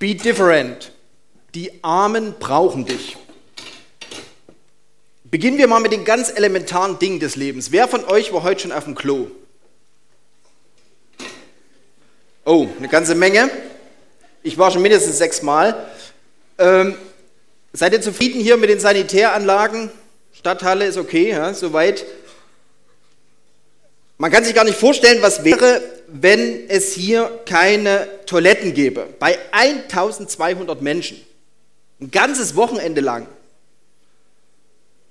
Be different. Die Armen brauchen dich. Beginnen wir mal mit den ganz elementaren Dingen des Lebens. Wer von euch war heute schon auf dem Klo? Oh, eine ganze Menge. Ich war schon mindestens sechsmal. Ähm, seid ihr zufrieden hier mit den Sanitäranlagen? Stadthalle ist okay, ja, soweit. Man kann sich gar nicht vorstellen, was wäre, wenn es hier keine Toiletten gäbe. Bei 1200 Menschen. Ein ganzes Wochenende lang.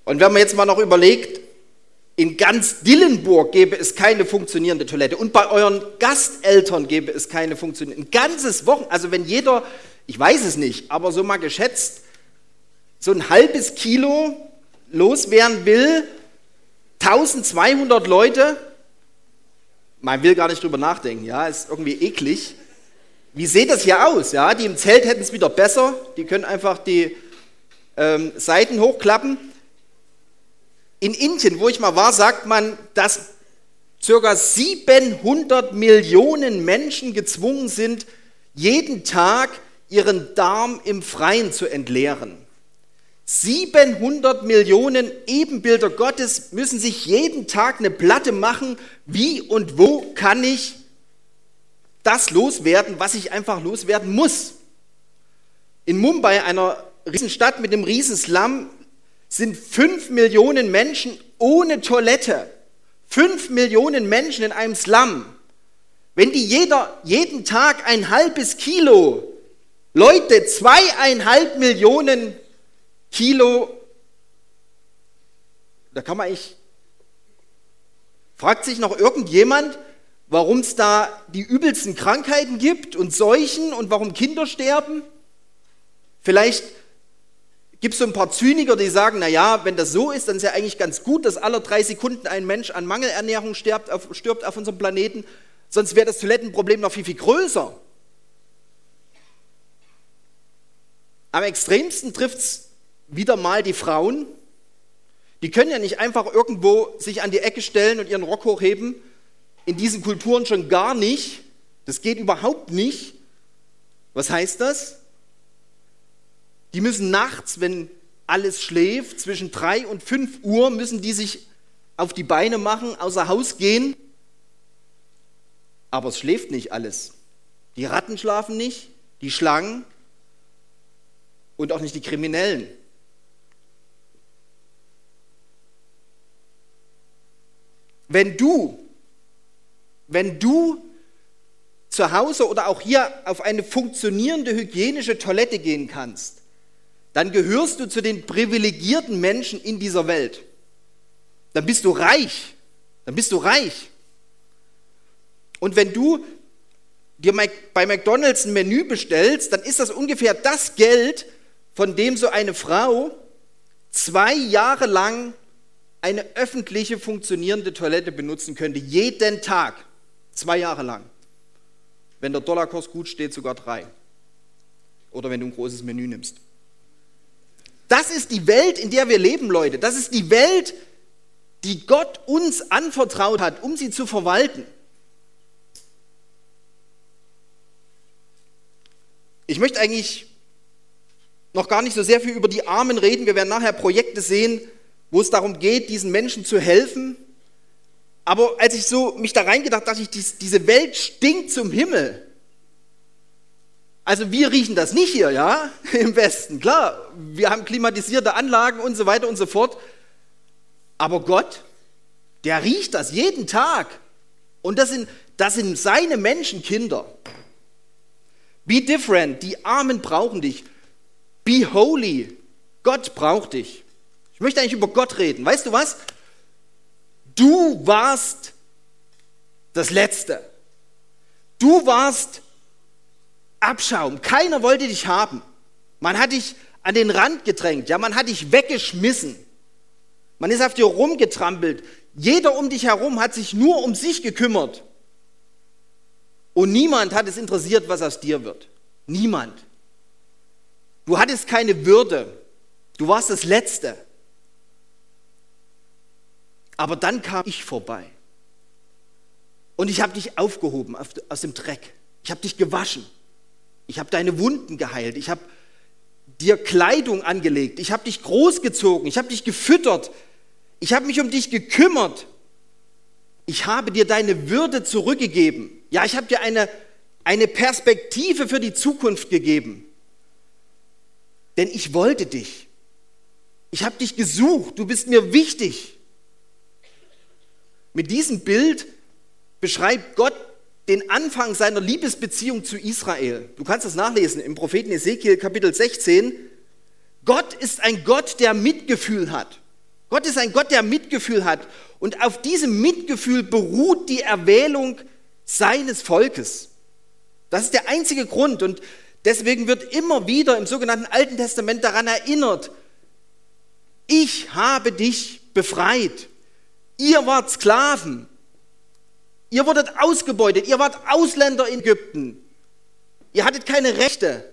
Und wenn man jetzt mal noch überlegt, in ganz Dillenburg gäbe es keine funktionierende Toilette und bei euren Gasteltern gäbe es keine funktionierende. Ein ganzes Wochenende, also wenn jeder, ich weiß es nicht, aber so mal geschätzt, so ein halbes Kilo loswerden will, 1200 Leute, man will gar nicht drüber nachdenken, ja, ist irgendwie eklig. Wie sieht das hier aus? Ja, die im Zelt hätten es wieder besser, die können einfach die ähm, Seiten hochklappen. In Indien, wo ich mal war, sagt man, dass ca. 700 Millionen Menschen gezwungen sind, jeden Tag ihren Darm im Freien zu entleeren. 700 Millionen Ebenbilder Gottes müssen sich jeden Tag eine Platte machen, wie und wo kann ich das loswerden, was ich einfach loswerden muss. In Mumbai, einer Riesenstadt mit einem Riesenslum, sind 5 Millionen Menschen ohne Toilette. 5 Millionen Menschen in einem Slum. Wenn die jeder, jeden Tag ein halbes Kilo, Leute, zweieinhalb Millionen Kilo, da kann man eigentlich, fragt sich noch irgendjemand, warum es da die übelsten Krankheiten gibt und Seuchen und warum Kinder sterben? Vielleicht gibt es so ein paar Zyniker, die sagen, naja, wenn das so ist, dann ist ja eigentlich ganz gut, dass alle drei Sekunden ein Mensch an Mangelernährung stirbt auf, stirbt auf unserem Planeten, sonst wäre das Toilettenproblem noch viel, viel größer. Am extremsten trifft es wieder mal die Frauen. Die können ja nicht einfach irgendwo sich an die Ecke stellen und ihren Rock hochheben. In diesen Kulturen schon gar nicht. Das geht überhaupt nicht. Was heißt das? Die müssen nachts, wenn alles schläft, zwischen drei und fünf Uhr müssen die sich auf die Beine machen, außer Haus gehen. Aber es schläft nicht alles. Die Ratten schlafen nicht, die Schlangen und auch nicht die Kriminellen. Wenn du, wenn du zu Hause oder auch hier auf eine funktionierende hygienische Toilette gehen kannst, dann gehörst du zu den privilegierten Menschen in dieser Welt. Dann bist du reich. Dann bist du reich. Und wenn du dir bei McDonald's ein Menü bestellst, dann ist das ungefähr das Geld, von dem so eine Frau zwei Jahre lang eine öffentliche funktionierende Toilette benutzen könnte, jeden Tag, zwei Jahre lang. Wenn der Dollarkurs gut steht, sogar drei. Oder wenn du ein großes Menü nimmst. Das ist die Welt, in der wir leben, Leute. Das ist die Welt, die Gott uns anvertraut hat, um sie zu verwalten. Ich möchte eigentlich noch gar nicht so sehr viel über die Armen reden. Wir werden nachher Projekte sehen, wo es darum geht, diesen Menschen zu helfen. Aber als ich so mich da reingedacht, dachte ich, diese Welt stinkt zum Himmel. Also wir riechen das nicht hier, ja, im Westen. Klar, wir haben klimatisierte Anlagen und so weiter und so fort. Aber Gott, der riecht das jeden Tag. Und das sind, das sind seine Menschenkinder. Be different. Die Armen brauchen dich. Be holy. Gott braucht dich. Ich möchte eigentlich über Gott reden. Weißt du was? Du warst das Letzte. Du warst Abschaum. Keiner wollte dich haben. Man hat dich an den Rand gedrängt. Ja, man hat dich weggeschmissen. Man ist auf dir rumgetrampelt. Jeder um dich herum hat sich nur um sich gekümmert. Und niemand hat es interessiert, was aus dir wird. Niemand. Du hattest keine Würde. Du warst das Letzte. Aber dann kam ich vorbei. Und ich habe dich aufgehoben aus dem Dreck. Ich habe dich gewaschen. Ich habe deine Wunden geheilt. Ich habe dir Kleidung angelegt. Ich habe dich großgezogen. Ich habe dich gefüttert. Ich habe mich um dich gekümmert. Ich habe dir deine Würde zurückgegeben. Ja, ich habe dir eine, eine Perspektive für die Zukunft gegeben. Denn ich wollte dich. Ich habe dich gesucht. Du bist mir wichtig. Mit diesem Bild beschreibt Gott den Anfang seiner Liebesbeziehung zu Israel. Du kannst das nachlesen im Propheten Ezekiel Kapitel 16. Gott ist ein Gott, der Mitgefühl hat. Gott ist ein Gott, der Mitgefühl hat. Und auf diesem Mitgefühl beruht die Erwählung seines Volkes. Das ist der einzige Grund. Und deswegen wird immer wieder im sogenannten Alten Testament daran erinnert, ich habe dich befreit. Ihr wart Sklaven. Ihr wurdet ausgebeutet. Ihr wart Ausländer in Ägypten. Ihr hattet keine Rechte.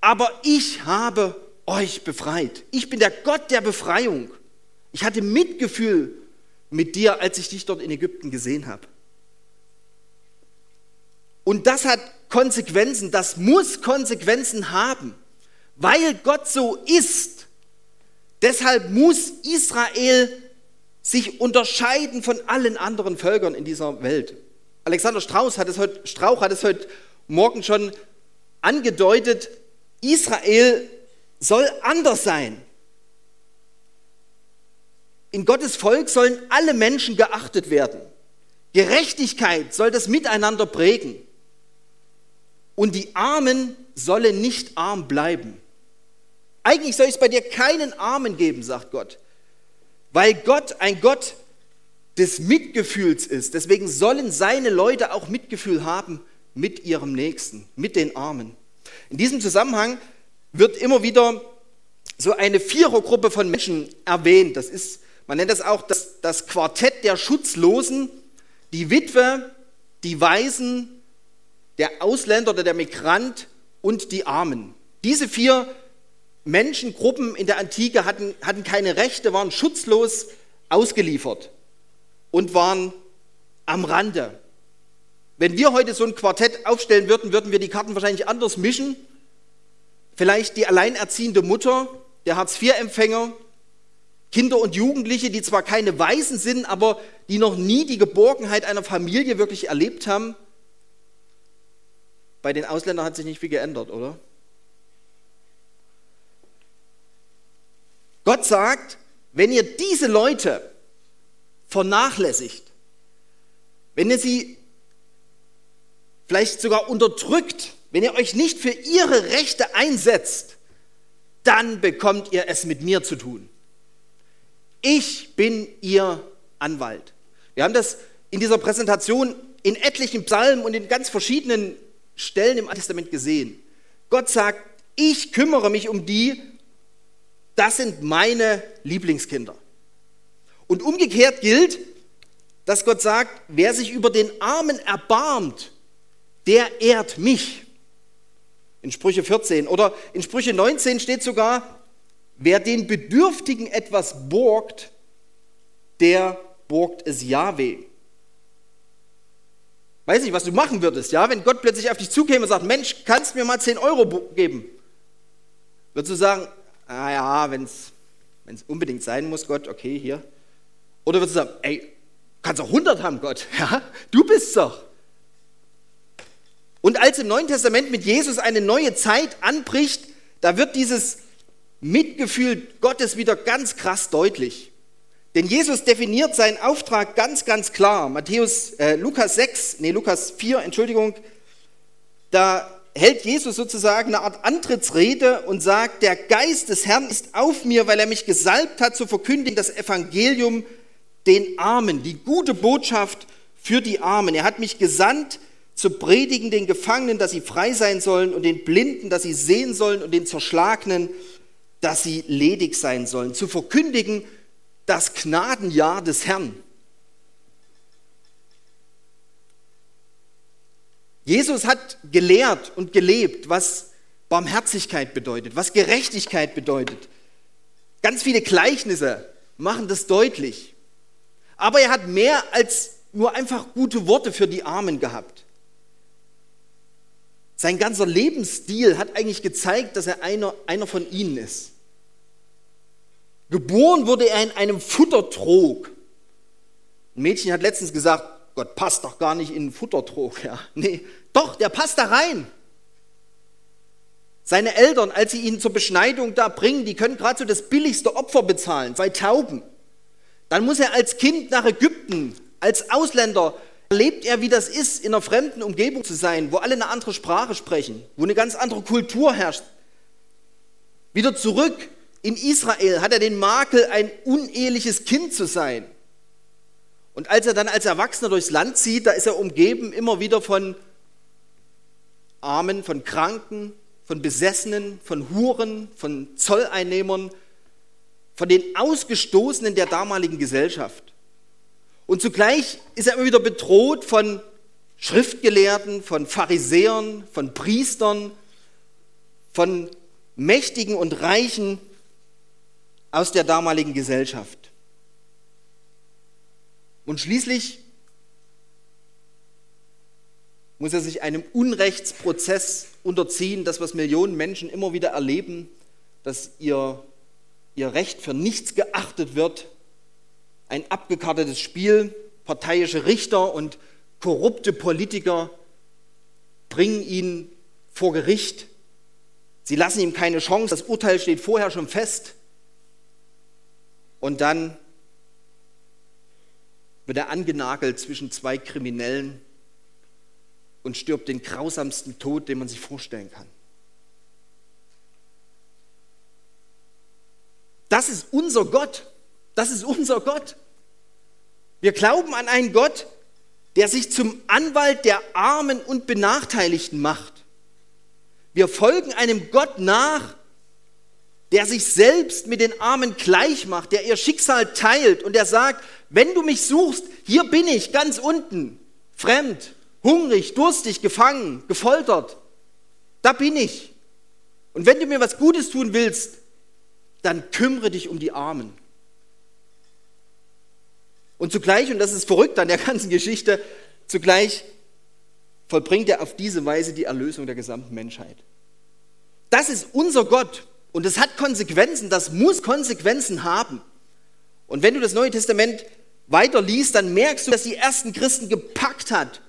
Aber ich habe euch befreit. Ich bin der Gott der Befreiung. Ich hatte Mitgefühl mit dir, als ich dich dort in Ägypten gesehen habe. Und das hat Konsequenzen, das muss Konsequenzen haben, weil Gott so ist. Deshalb muss Israel sich unterscheiden von allen anderen Völkern in dieser Welt. Alexander Strauß hat es heute, Strauch hat es heute Morgen schon angedeutet, Israel soll anders sein. In Gottes Volk sollen alle Menschen geachtet werden. Gerechtigkeit soll das Miteinander prägen. Und die Armen sollen nicht arm bleiben. Eigentlich soll es bei dir keinen Armen geben, sagt Gott weil Gott ein Gott des Mitgefühls ist. Deswegen sollen seine Leute auch Mitgefühl haben mit ihrem Nächsten, mit den Armen. In diesem Zusammenhang wird immer wieder so eine Vierergruppe von Menschen erwähnt. Das ist, man nennt das auch das, das Quartett der Schutzlosen, die Witwe, die Waisen, der Ausländer oder der Migrant und die Armen. Diese vier Menschengruppen in der Antike hatten, hatten keine Rechte, waren schutzlos ausgeliefert und waren am Rande. Wenn wir heute so ein Quartett aufstellen würden, würden wir die Karten wahrscheinlich anders mischen. Vielleicht die alleinerziehende Mutter, der Hartz-IV-Empfänger, Kinder und Jugendliche, die zwar keine Waisen sind, aber die noch nie die Geborgenheit einer Familie wirklich erlebt haben. Bei den Ausländern hat sich nicht viel geändert, oder? Gott sagt, wenn ihr diese Leute vernachlässigt, wenn ihr sie vielleicht sogar unterdrückt, wenn ihr euch nicht für ihre Rechte einsetzt, dann bekommt ihr es mit mir zu tun. Ich bin ihr Anwalt. Wir haben das in dieser Präsentation in etlichen Psalmen und in ganz verschiedenen Stellen im Alten Testament gesehen. Gott sagt, ich kümmere mich um die, das sind meine Lieblingskinder. Und umgekehrt gilt, dass Gott sagt, wer sich über den Armen erbarmt, der ehrt mich. In Sprüche 14 oder in Sprüche 19 steht sogar, wer den Bedürftigen etwas borgt, der borgt es Jahwe. Weiß nicht, was du machen würdest, ja, wenn Gott plötzlich auf dich zukäme und sagt, Mensch, kannst du mir mal 10 Euro geben? Würdest du sagen, ah ja, wenn es unbedingt sein muss, Gott, okay, hier. Oder würdest du sagen, ey, kannst auch 100 haben, Gott, ja, du bist doch. Und als im Neuen Testament mit Jesus eine neue Zeit anbricht, da wird dieses Mitgefühl Gottes wieder ganz krass deutlich. Denn Jesus definiert seinen Auftrag ganz, ganz klar. Matthäus, äh, Lukas 6, nee, Lukas 4, Entschuldigung, da hält Jesus sozusagen eine Art Antrittsrede und sagt, der Geist des Herrn ist auf mir, weil er mich gesalbt hat zu verkündigen das Evangelium den Armen, die gute Botschaft für die Armen. Er hat mich gesandt zu predigen den Gefangenen, dass sie frei sein sollen und den Blinden, dass sie sehen sollen und den Zerschlagenen, dass sie ledig sein sollen. Zu verkündigen das Gnadenjahr des Herrn. Jesus hat gelehrt und gelebt, was Barmherzigkeit bedeutet, was Gerechtigkeit bedeutet. Ganz viele Gleichnisse machen das deutlich. Aber er hat mehr als nur einfach gute Worte für die Armen gehabt. Sein ganzer Lebensstil hat eigentlich gezeigt, dass er einer, einer von ihnen ist. Geboren wurde er in einem Futtertrog. Ein Mädchen hat letztens gesagt, Gott passt doch gar nicht in einen Futtertrog. Ja, nee, doch, der passt da rein. Seine Eltern, als sie ihn zur Beschneidung da bringen, die können gerade so das billigste Opfer bezahlen, zwei Tauben. Dann muss er als Kind nach Ägypten, als Ausländer erlebt er, wie das ist, in einer fremden Umgebung zu sein, wo alle eine andere Sprache sprechen, wo eine ganz andere Kultur herrscht. Wieder zurück in Israel hat er den Makel, ein uneheliches Kind zu sein. Und als er dann als Erwachsener durchs Land zieht, da ist er umgeben immer wieder von Armen, von Kranken, von Besessenen, von Huren, von Zolleinnehmern, von den Ausgestoßenen der damaligen Gesellschaft. Und zugleich ist er immer wieder bedroht von Schriftgelehrten, von Pharisäern, von Priestern, von Mächtigen und Reichen aus der damaligen Gesellschaft. Und schließlich muss er sich einem Unrechtsprozess unterziehen, das, was Millionen Menschen immer wieder erleben, dass ihr, ihr Recht für nichts geachtet wird, ein abgekartetes Spiel, parteiische Richter und korrupte Politiker bringen ihn vor Gericht. Sie lassen ihm keine Chance, das Urteil steht vorher schon fest. Und dann wird er angenagelt zwischen zwei Kriminellen und stirbt den grausamsten Tod, den man sich vorstellen kann. Das ist unser Gott. Das ist unser Gott. Wir glauben an einen Gott, der sich zum Anwalt der Armen und Benachteiligten macht. Wir folgen einem Gott nach, der sich selbst mit den Armen gleich macht, der ihr Schicksal teilt und der sagt, wenn du mich suchst, hier bin ich ganz unten, fremd, hungrig, durstig, gefangen, gefoltert. Da bin ich. Und wenn du mir was Gutes tun willst, dann kümmere dich um die Armen. Und zugleich, und das ist verrückt an der ganzen Geschichte, zugleich vollbringt er auf diese Weise die Erlösung der gesamten Menschheit. Das ist unser Gott und es hat Konsequenzen, das muss Konsequenzen haben. Und wenn du das Neue Testament weiter liest, dann merkst du, dass die ersten Christen gepackt hat,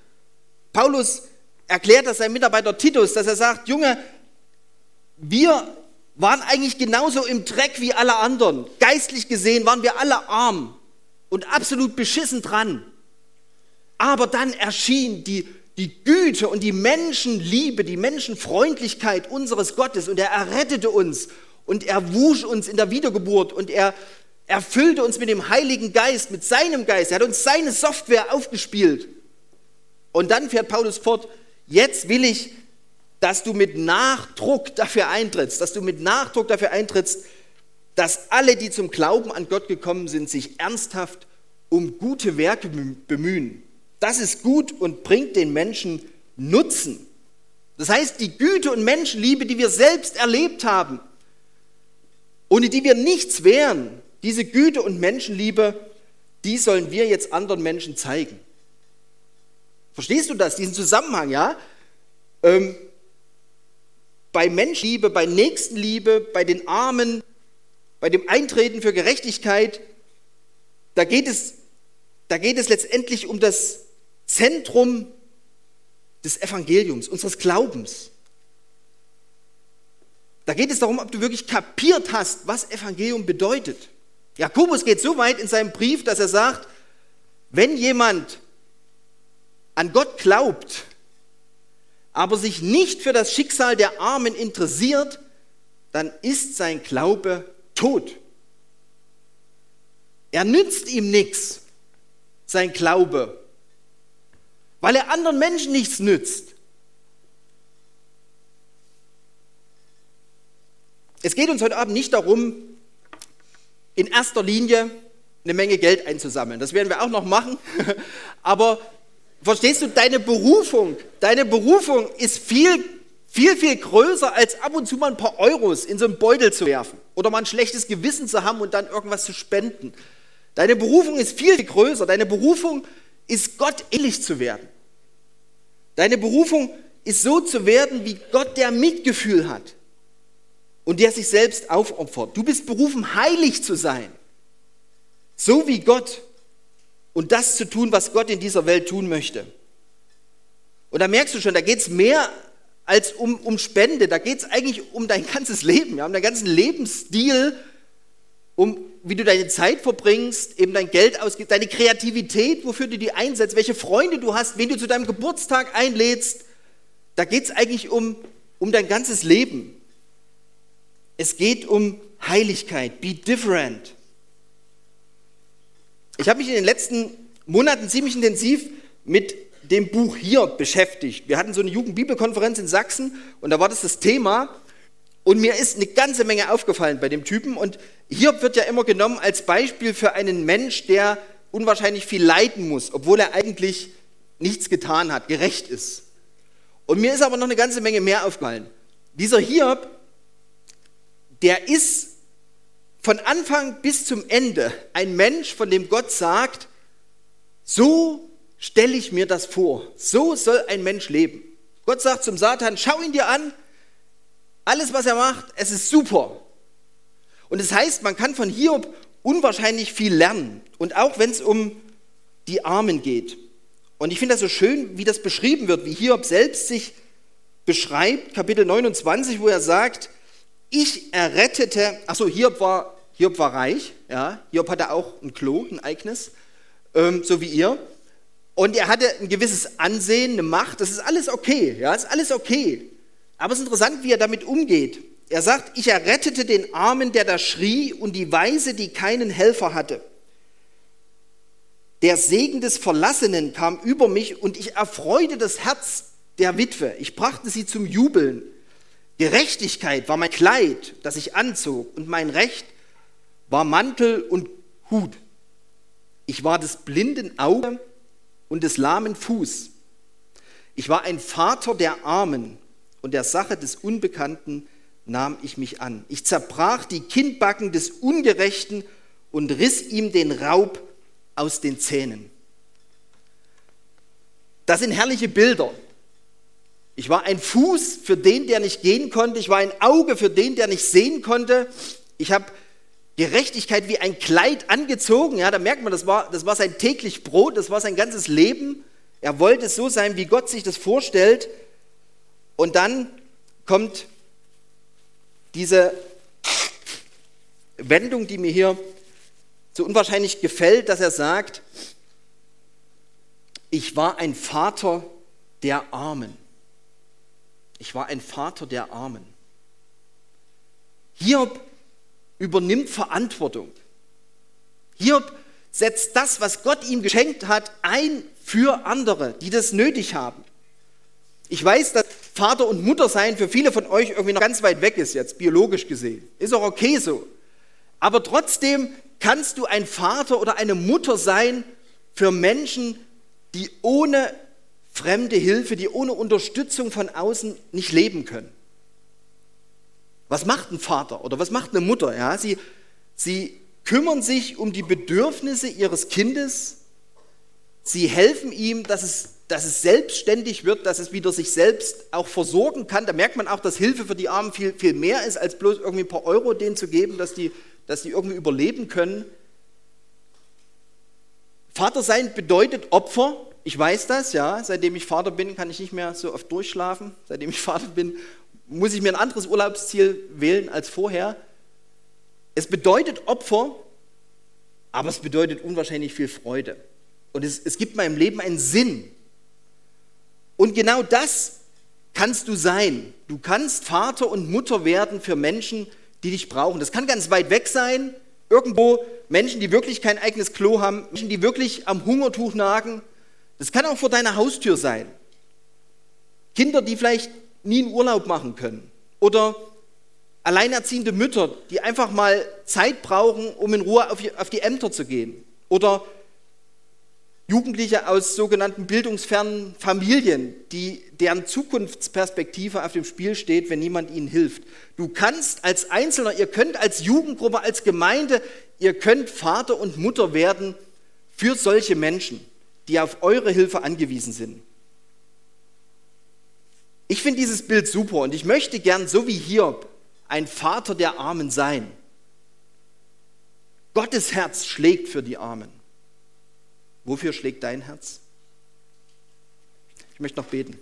Paulus erklärt das seinem Mitarbeiter Titus, dass er sagt, Junge, wir waren eigentlich genauso im Dreck wie alle anderen. Geistlich gesehen waren wir alle arm und absolut beschissen dran. Aber dann erschien die, die Güte und die Menschenliebe, die Menschenfreundlichkeit unseres Gottes und er errettete uns und er wusch uns in der Wiedergeburt und er erfüllte uns mit dem Heiligen Geist, mit seinem Geist. Er hat uns seine Software aufgespielt. Und dann fährt Paulus fort, jetzt will ich, dass du mit Nachdruck dafür eintrittst, dass du mit Nachdruck dafür eintrittst, dass alle, die zum Glauben an Gott gekommen sind, sich ernsthaft um gute Werke bemühen. Das ist gut und bringt den Menschen Nutzen. Das heißt, die Güte und Menschenliebe, die wir selbst erlebt haben, ohne die wir nichts wären, diese Güte und Menschenliebe, die sollen wir jetzt anderen Menschen zeigen. Verstehst du das, diesen Zusammenhang, ja? Ähm, bei Menschenliebe, bei Nächstenliebe, bei den Armen, bei dem Eintreten für Gerechtigkeit, da geht es, da geht es letztendlich um das Zentrum des Evangeliums, unseres Glaubens. Da geht es darum, ob du wirklich kapiert hast, was Evangelium bedeutet. Jakobus geht so weit in seinem Brief, dass er sagt, wenn jemand an Gott glaubt, aber sich nicht für das Schicksal der Armen interessiert, dann ist sein Glaube tot. Er nützt ihm nichts, sein Glaube, weil er anderen Menschen nichts nützt. Es geht uns heute Abend nicht darum, in erster Linie eine Menge Geld einzusammeln. Das werden wir auch noch machen. Aber verstehst du, deine Berufung, deine Berufung ist viel, viel, viel größer, als ab und zu mal ein paar Euros in so einen Beutel zu werfen oder mal ein schlechtes Gewissen zu haben und dann irgendwas zu spenden. Deine Berufung ist viel, viel größer. Deine Berufung ist Gott ähnlich zu werden. Deine Berufung ist so zu werden wie Gott, der Mitgefühl hat und der sich selbst aufopfert. Du bist berufen, heilig zu sein, so wie Gott und das zu tun, was Gott in dieser Welt tun möchte. Und da merkst du schon, da geht es mehr als um, um Spende, da geht es eigentlich um dein ganzes Leben, ja, um deinen ganzen Lebensstil, um wie du deine Zeit verbringst, eben dein Geld ausgibst, deine Kreativität, wofür du die einsetzt, welche Freunde du hast, wen du zu deinem Geburtstag einlädst. Da geht es eigentlich um, um dein ganzes Leben. Es geht um Heiligkeit. Be different. Ich habe mich in den letzten Monaten ziemlich intensiv mit dem Buch hier beschäftigt. Wir hatten so eine Jugendbibelkonferenz in Sachsen und da war das das Thema. Und mir ist eine ganze Menge aufgefallen bei dem Typen. Und Hiob wird ja immer genommen als Beispiel für einen Mensch, der unwahrscheinlich viel leiden muss, obwohl er eigentlich nichts getan hat, gerecht ist. Und mir ist aber noch eine ganze Menge mehr aufgefallen. Dieser Hiob, der ist von Anfang bis zum Ende ein Mensch, von dem Gott sagt, so stelle ich mir das vor. So soll ein Mensch leben. Gott sagt zum Satan, schau ihn dir an, alles, was er macht, es ist super. Und das heißt, man kann von Hiob unwahrscheinlich viel lernen. Und auch wenn es um die Armen geht. Und ich finde das so schön, wie das beschrieben wird, wie Hiob selbst sich beschreibt, Kapitel 29, wo er sagt, ich errettete, achso, Hiob war, Hiob war reich, ja, Hiob hatte auch ein Klo, ein eigenes, ähm, so wie ihr. Und er hatte ein gewisses Ansehen, eine Macht, das ist alles okay, ja, ist alles okay. Aber es ist interessant, wie er damit umgeht. Er sagt, ich errettete den Armen, der da schrie, und die Weise, die keinen Helfer hatte. Der Segen des Verlassenen kam über mich und ich erfreute das Herz der Witwe. Ich brachte sie zum Jubeln. Gerechtigkeit war mein Kleid, das ich anzog, und mein Recht war Mantel und Hut. Ich war des blinden Auge und des lahmen Fuß. Ich war ein Vater der Armen und der Sache des Unbekannten nahm ich mich an. Ich zerbrach die Kinnbacken des Ungerechten und riss ihm den Raub aus den Zähnen. Das sind herrliche Bilder. Ich war ein Fuß für den, der nicht gehen konnte. Ich war ein Auge für den, der nicht sehen konnte. Ich habe Gerechtigkeit wie ein Kleid angezogen. Ja, da merkt man, das war, das war sein täglich Brot, das war sein ganzes Leben. Er wollte so sein, wie Gott sich das vorstellt. Und dann kommt diese Wendung, die mir hier so unwahrscheinlich gefällt, dass er sagt, ich war ein Vater der Armen. Ich war ein Vater der Armen. Hiob übernimmt Verantwortung. Hiob setzt das, was Gott ihm geschenkt hat, ein für andere, die das nötig haben. Ich weiß, dass Vater und Mutter sein für viele von euch irgendwie noch ganz weit weg ist jetzt, biologisch gesehen. Ist auch okay so. Aber trotzdem kannst du ein Vater oder eine Mutter sein für Menschen, die ohne fremde Hilfe, die ohne Unterstützung von außen nicht leben können. Was macht ein Vater oder was macht eine Mutter? Ja, sie, sie kümmern sich um die Bedürfnisse ihres Kindes, sie helfen ihm, dass es dass es selbstständig wird, dass es wieder sich selbst auch versorgen kann. Da merkt man auch, dass Hilfe für die Armen viel, viel mehr ist, als bloß irgendwie ein paar Euro denen zu geben, dass die, dass die irgendwie überleben können. Vater sein bedeutet Opfer. Ich weiß das, ja. Seitdem ich Vater bin, kann ich nicht mehr so oft durchschlafen. Seitdem ich Vater bin, muss ich mir ein anderes Urlaubsziel wählen als vorher. Es bedeutet Opfer, aber es bedeutet unwahrscheinlich viel Freude. Und es, es gibt meinem Leben einen Sinn. Und genau das kannst du sein. Du kannst Vater und Mutter werden für Menschen, die dich brauchen. Das kann ganz weit weg sein, irgendwo Menschen, die wirklich kein eigenes Klo haben, Menschen, die wirklich am Hungertuch nagen. Das kann auch vor deiner Haustür sein. Kinder, die vielleicht nie einen Urlaub machen können. Oder alleinerziehende Mütter, die einfach mal Zeit brauchen, um in Ruhe auf die Ämter zu gehen. Oder Jugendliche aus sogenannten bildungsfernen Familien, die, deren Zukunftsperspektive auf dem Spiel steht, wenn niemand ihnen hilft. Du kannst als Einzelner, ihr könnt als Jugendgruppe, als Gemeinde, ihr könnt Vater und Mutter werden für solche Menschen, die auf eure Hilfe angewiesen sind. Ich finde dieses Bild super und ich möchte gern, so wie Hiob, ein Vater der Armen sein. Gottes Herz schlägt für die Armen. Wofür schlägt dein Herz? Ich möchte noch beten.